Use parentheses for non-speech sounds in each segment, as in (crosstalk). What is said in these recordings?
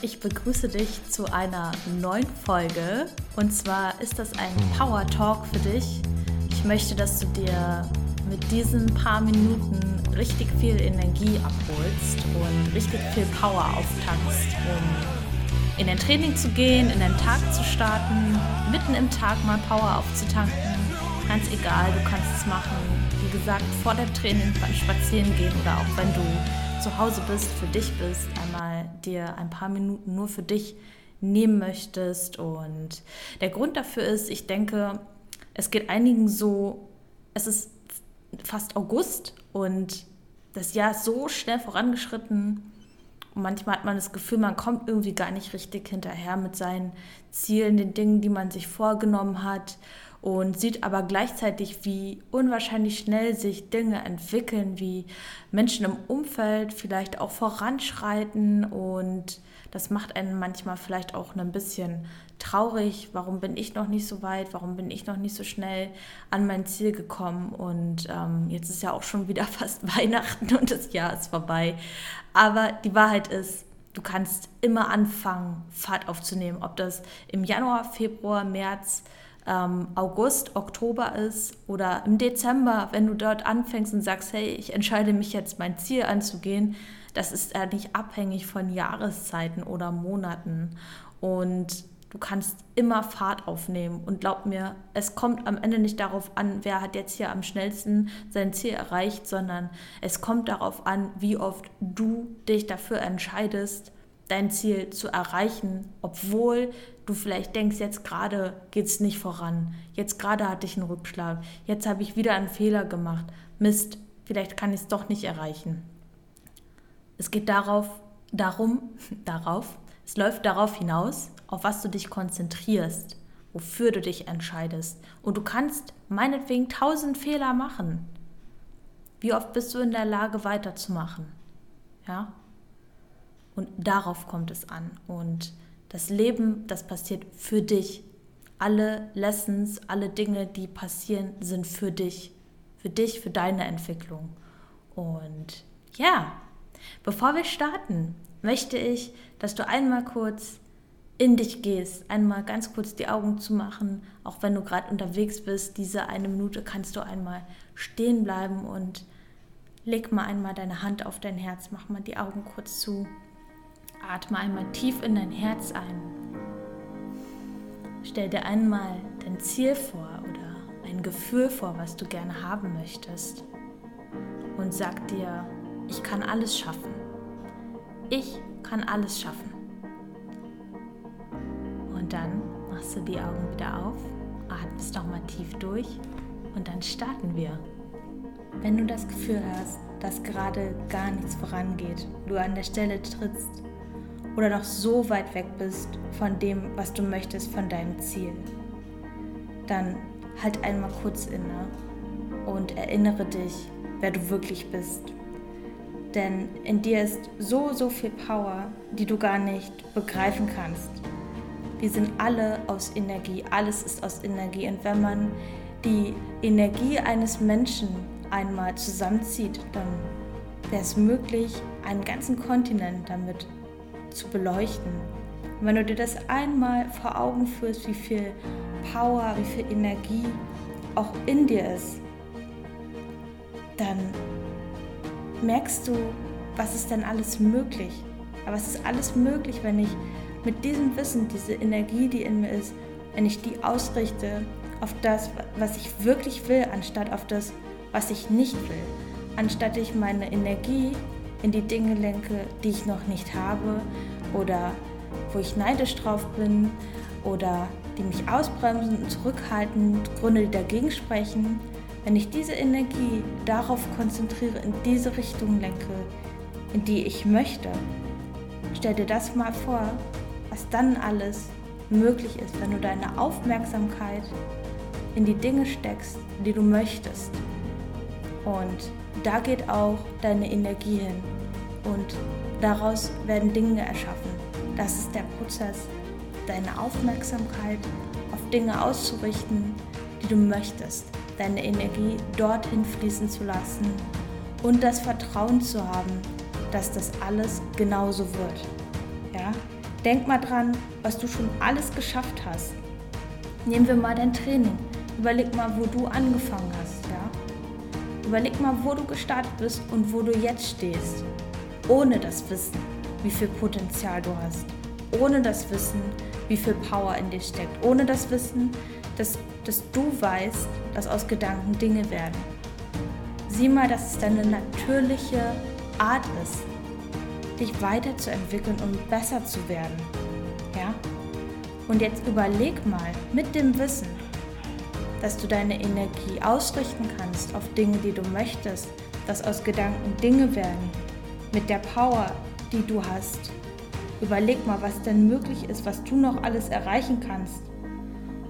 Ich begrüße dich zu einer neuen Folge. Und zwar ist das ein Power Talk für dich. Ich möchte, dass du dir mit diesen paar Minuten richtig viel Energie abholst und richtig viel Power auftankst, um in dein Training zu gehen, in den Tag zu starten, mitten im Tag mal Power aufzutanken. Ganz egal, du kannst es machen, wie gesagt, vor dem Training beim Spazieren gehen oder auch wenn du zu Hause bist, für dich bist, einmal dir ein paar Minuten nur für dich nehmen möchtest. Und der Grund dafür ist, ich denke, es geht einigen so, es ist fast August und das Jahr ist so schnell vorangeschritten. Und manchmal hat man das Gefühl, man kommt irgendwie gar nicht richtig hinterher mit seinen Zielen, den Dingen, die man sich vorgenommen hat und sieht aber gleichzeitig, wie unwahrscheinlich schnell sich Dinge entwickeln, wie Menschen im Umfeld vielleicht auch voranschreiten und das macht einen manchmal vielleicht auch ein bisschen traurig. Warum bin ich noch nicht so weit? Warum bin ich noch nicht so schnell an mein Ziel gekommen? Und ähm, jetzt ist ja auch schon wieder (laughs) fast Weihnachten und das Jahr ist vorbei. Aber die Wahrheit ist, du kannst immer anfangen, Fahrt aufzunehmen. Ob das im Januar, Februar, März, ähm, August, Oktober ist oder im Dezember, wenn du dort anfängst und sagst, hey, ich entscheide mich jetzt, mein Ziel anzugehen, das ist ja nicht abhängig von Jahreszeiten oder Monaten. Und du kannst immer Fahrt aufnehmen. Und glaub mir, es kommt am Ende nicht darauf an, wer hat jetzt hier am schnellsten sein Ziel erreicht, sondern es kommt darauf an, wie oft du dich dafür entscheidest, dein Ziel zu erreichen, obwohl du vielleicht denkst, jetzt gerade geht es nicht voran, jetzt gerade hatte ich einen Rückschlag, jetzt habe ich wieder einen Fehler gemacht, Mist, vielleicht kann ich es doch nicht erreichen. Es geht darauf, darum, (laughs) darauf, es läuft darauf hinaus, auf was du dich konzentrierst, wofür du dich entscheidest. Und du kannst meinetwegen tausend Fehler machen. Wie oft bist du in der Lage, weiterzumachen? Ja? Und darauf kommt es an. Und das Leben, das passiert für dich. Alle Lessons, alle Dinge, die passieren, sind für dich. Für dich, für deine Entwicklung. Und ja, bevor wir starten, möchte ich, dass du einmal kurz in dich gehst, einmal ganz kurz die Augen zu machen, auch wenn du gerade unterwegs bist, diese eine Minute kannst du einmal stehen bleiben und leg mal einmal deine Hand auf dein Herz, mach mal die Augen kurz zu. Atme einmal tief in dein Herz ein. Stell dir einmal dein Ziel vor oder ein Gefühl vor, was du gerne haben möchtest. Und sag dir, ich kann alles schaffen. Ich kann alles schaffen. Und dann machst du die Augen wieder auf, atmest nochmal tief durch und dann starten wir. Wenn du das Gefühl hast, dass gerade gar nichts vorangeht, du an der Stelle trittst, oder noch so weit weg bist von dem, was du möchtest, von deinem Ziel, dann halt einmal kurz inne und erinnere dich, wer du wirklich bist. Denn in dir ist so, so viel Power, die du gar nicht begreifen kannst. Wir sind alle aus Energie, alles ist aus Energie. Und wenn man die Energie eines Menschen einmal zusammenzieht, dann wäre es möglich, einen ganzen Kontinent damit zu beleuchten. Und wenn du dir das einmal vor Augen führst, wie viel Power, wie viel Energie auch in dir ist, dann merkst du, was ist denn alles möglich. Aber es ist alles möglich, wenn ich mit diesem Wissen, diese Energie, die in mir ist, wenn ich die ausrichte auf das, was ich wirklich will, anstatt auf das, was ich nicht will. Anstatt ich meine Energie in die Dinge lenke, die ich noch nicht habe oder wo ich neidisch drauf bin oder die mich ausbremsen und zurückhalten, Gründe, die dagegen sprechen, wenn ich diese Energie darauf konzentriere, in diese Richtung lenke, in die ich möchte, stell dir das mal vor, was dann alles möglich ist, wenn du deine Aufmerksamkeit in die Dinge steckst, die du möchtest. Und da geht auch deine Energie hin und daraus werden Dinge erschaffen. Das ist der Prozess, deine Aufmerksamkeit auf Dinge auszurichten, die du möchtest, deine Energie dorthin fließen zu lassen und das Vertrauen zu haben, dass das alles genauso wird. Ja? denk mal dran, was du schon alles geschafft hast. Nehmen wir mal dein Training. Überleg mal, wo du angefangen hast, ja? Überleg mal, wo du gestartet bist und wo du jetzt stehst. Ohne das Wissen, wie viel Potenzial du hast. Ohne das Wissen, wie viel Power in dir steckt. Ohne das Wissen, dass, dass du weißt, dass aus Gedanken Dinge werden. Sieh mal, dass es deine natürliche Art ist, dich weiterzuentwickeln und besser zu werden. Ja? Und jetzt überleg mal mit dem Wissen, dass du deine Energie ausrichten kannst auf Dinge, die du möchtest, dass aus Gedanken Dinge werden, mit der Power, die du hast. Überleg mal, was denn möglich ist, was du noch alles erreichen kannst.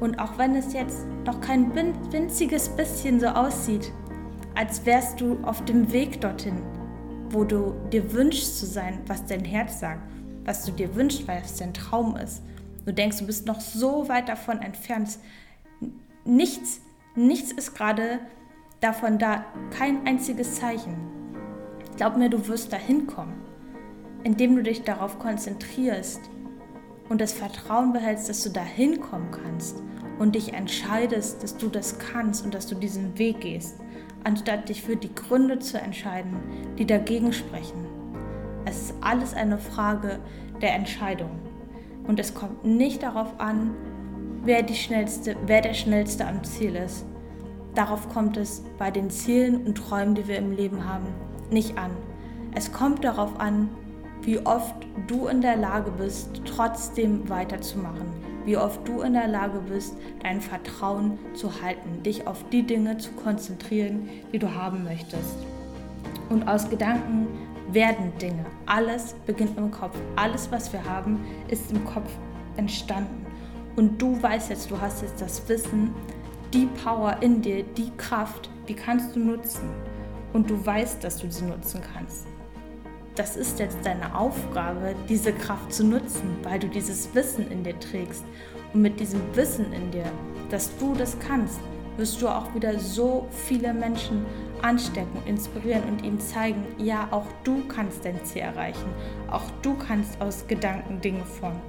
Und auch wenn es jetzt noch kein winziges bisschen so aussieht, als wärst du auf dem Weg dorthin, wo du dir wünschst zu sein, was dein Herz sagt, was du dir wünschst, weil es dein Traum ist. Du denkst, du bist noch so weit davon entfernt. Nichts, nichts ist gerade davon da, kein einziges Zeichen. Glaub mir, du wirst dahin kommen, indem du dich darauf konzentrierst und das Vertrauen behältst, dass du dahin kommen kannst und dich entscheidest, dass du das kannst und dass du diesen Weg gehst anstatt dich für die Gründe zu entscheiden, die dagegen sprechen. Es ist alles eine Frage der Entscheidung. Und es kommt nicht darauf an, wer, die schnellste, wer der Schnellste am Ziel ist. Darauf kommt es bei den Zielen und Träumen, die wir im Leben haben, nicht an. Es kommt darauf an, wie oft du in der Lage bist, trotzdem weiterzumachen, wie oft du in der Lage bist, dein Vertrauen zu halten, dich auf die Dinge zu konzentrieren, die du haben möchtest. Und aus Gedanken werden Dinge. Alles beginnt im Kopf. Alles, was wir haben, ist im Kopf entstanden. Und du weißt jetzt, du hast jetzt das Wissen, die Power in dir, die Kraft, die kannst du nutzen. Und du weißt, dass du sie nutzen kannst das ist jetzt deine Aufgabe, diese Kraft zu nutzen, weil du dieses Wissen in dir trägst. Und mit diesem Wissen in dir, dass du das kannst, wirst du auch wieder so viele Menschen anstecken, inspirieren und ihnen zeigen, ja, auch du kannst dein Ziel erreichen. Auch du kannst aus Gedanken Dinge formen.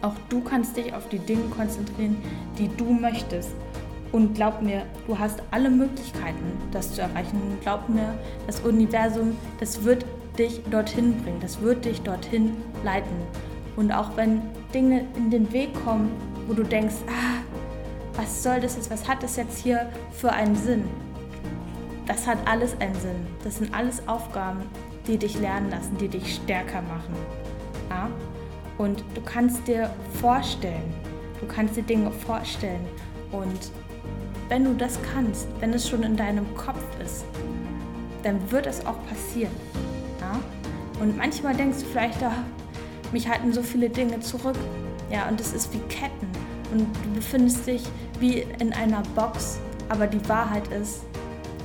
Auch du kannst dich auf die Dinge konzentrieren, die du möchtest. Und glaub mir, du hast alle Möglichkeiten, das zu erreichen. Und glaub mir, das Universum, das wird dich dorthin bringen. Das wird dich dorthin leiten. Und auch wenn Dinge in den Weg kommen, wo du denkst, ah, was soll das jetzt, was hat das jetzt hier für einen Sinn? Das hat alles einen Sinn. Das sind alles Aufgaben, die dich lernen lassen, die dich stärker machen. Ja? Und du kannst dir vorstellen, du kannst dir Dinge vorstellen. Und wenn du das kannst, wenn es schon in deinem Kopf ist, dann wird es auch passieren. Und manchmal denkst du vielleicht, oh, mich halten so viele Dinge zurück. Ja, und es ist wie Ketten. Und du befindest dich wie in einer Box. Aber die Wahrheit ist,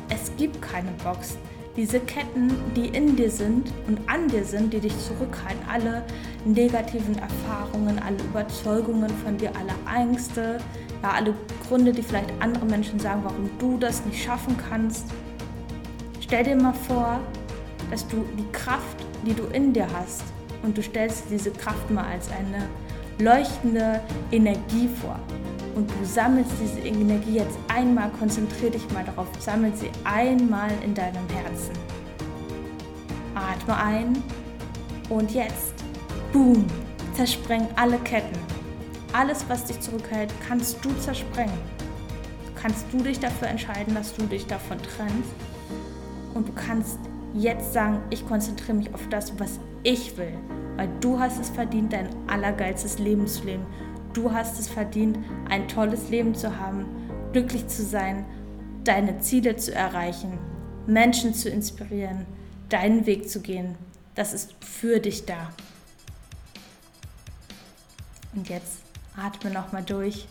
es gibt keine Box. Diese Ketten, die in dir sind und an dir sind, die dich zurückhalten, alle negativen Erfahrungen, alle Überzeugungen von dir, alle Ängste, ja, alle Gründe, die vielleicht andere Menschen sagen, warum du das nicht schaffen kannst. Stell dir mal vor, dass du die Kraft die du in dir hast. Und du stellst diese Kraft mal als eine leuchtende Energie vor. Und du sammelst diese Energie jetzt einmal, konzentrier dich mal darauf, sammel sie einmal in deinem Herzen. Atme ein und jetzt, boom, zerspreng alle Ketten. Alles, was dich zurückhält, kannst du zersprengen. Kannst du dich dafür entscheiden, dass du dich davon trennst. Und du kannst jetzt sagen, ich konzentriere mich auf das, was ich will. Weil du hast es verdient, dein allergeilstes Leben zu leben. Du hast es verdient, ein tolles Leben zu haben, glücklich zu sein, deine Ziele zu erreichen, Menschen zu inspirieren, deinen Weg zu gehen. Das ist für dich da. Und jetzt atme nochmal durch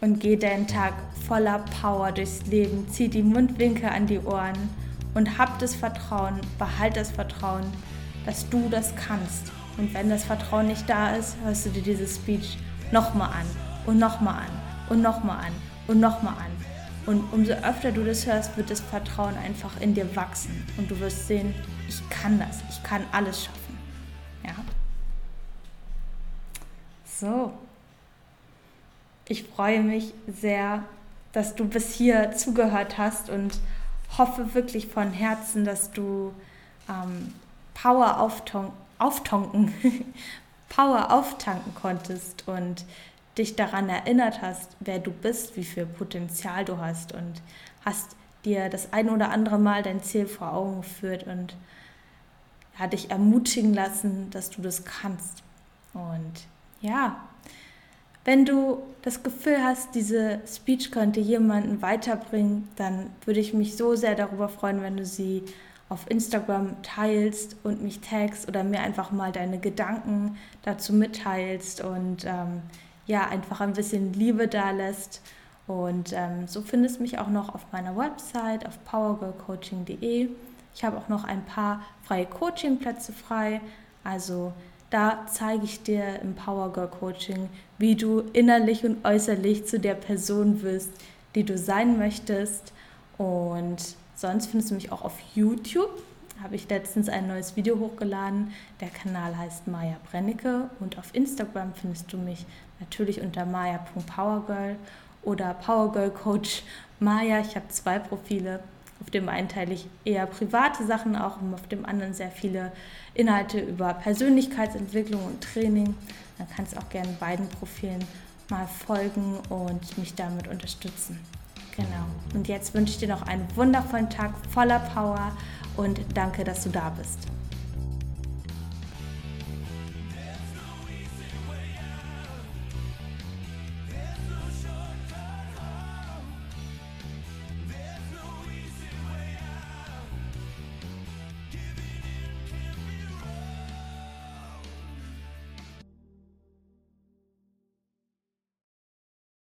und geh deinen Tag voller Power durchs Leben. Zieh die Mundwinkel an die Ohren und hab das Vertrauen, behalt das Vertrauen, dass du das kannst. Und wenn das Vertrauen nicht da ist, hörst du dir dieses Speech nochmal an und nochmal an und nochmal an und nochmal an. Und umso öfter du das hörst, wird das Vertrauen einfach in dir wachsen. Und du wirst sehen, ich kann das, ich kann alles schaffen. So. Ich freue mich sehr, dass du bis hier zugehört hast und hoffe wirklich von Herzen, dass du ähm, Power aufton (laughs) Power auftanken konntest und dich daran erinnert hast, wer du bist, wie viel Potenzial du hast und hast dir das ein oder andere Mal dein Ziel vor Augen geführt und ja, dich ermutigen lassen, dass du das kannst. Und ja, wenn du das Gefühl hast, diese Speech könnte jemanden weiterbringen, dann würde ich mich so sehr darüber freuen, wenn du sie auf Instagram teilst und mich tagst oder mir einfach mal deine Gedanken dazu mitteilst und ähm, ja, einfach ein bisschen Liebe da lässt. Und ähm, so findest du mich auch noch auf meiner Website auf powergirlcoaching.de. Ich habe auch noch ein paar freie Coachingplätze frei. Also da zeige ich dir im Power Girl Coaching, wie du innerlich und äußerlich zu der Person wirst, die du sein möchtest. Und sonst findest du mich auch auf YouTube. Habe ich letztens ein neues Video hochgeladen. Der Kanal heißt Maya Brennecke und auf Instagram findest du mich natürlich unter maya.powergirl oder Powergirl Coach Maya. Ich habe zwei Profile. Auf dem einen teile ich eher private Sachen auch und auf dem anderen sehr viele Inhalte über Persönlichkeitsentwicklung und Training. Dann kannst du auch gerne beiden Profilen mal folgen und mich damit unterstützen. Genau. Und jetzt wünsche ich dir noch einen wundervollen Tag voller Power und danke, dass du da bist.